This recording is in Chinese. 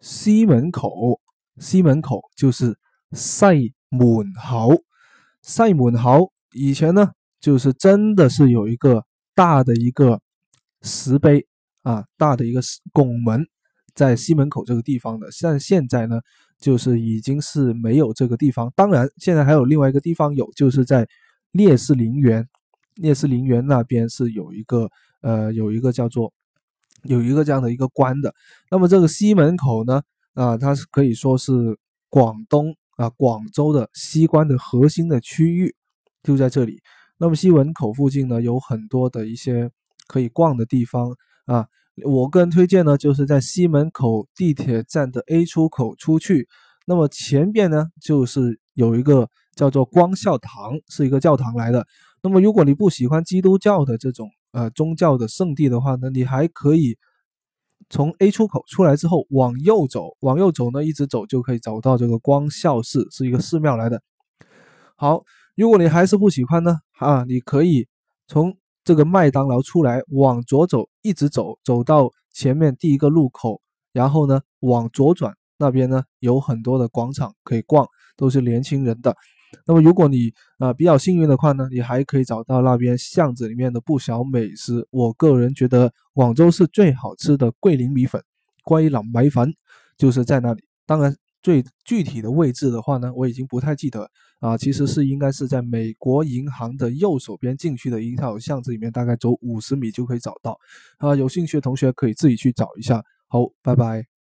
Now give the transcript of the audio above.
西门口，西门口就是西门口，西门口以前呢，就是真的是有一个大的一个石碑啊，大的一个拱门在西门口这个地方的。但现在呢，就是已经是没有这个地方。当然，现在还有另外一个地方有，就是在烈士陵园，烈士陵园那边是有一个呃，有一个叫做。有一个这样的一个关的，那么这个西门口呢，啊，它是可以说是广东啊广州的西关的核心的区域，就在这里。那么西门口附近呢，有很多的一些可以逛的地方啊。我个人推荐呢，就是在西门口地铁站的 A 出口出去，那么前边呢，就是有一个叫做光孝堂，是一个教堂来的。那么如果你不喜欢基督教的这种，呃，宗教的圣地的话呢，你还可以从 A 出口出来之后往右走，往右走呢，一直走就可以走到这个光孝寺，是一个寺庙来的。好，如果你还是不喜欢呢，啊，你可以从这个麦当劳出来，往左走，一直走，走到前面第一个路口，然后呢往左转，那边呢有很多的广场可以逛，都是年轻人的。那么，如果你啊比较幸运的话呢，你还可以找到那边巷子里面的不少美食。我个人觉得广州是最好吃的桂林米粉，桂林米粉就是在那里。当然，最具体的位置的话呢，我已经不太记得啊。其实是应该是在美国银行的右手边进去的一条巷子里面，大概走五十米就可以找到。啊，有兴趣的同学可以自己去找一下。好，拜拜。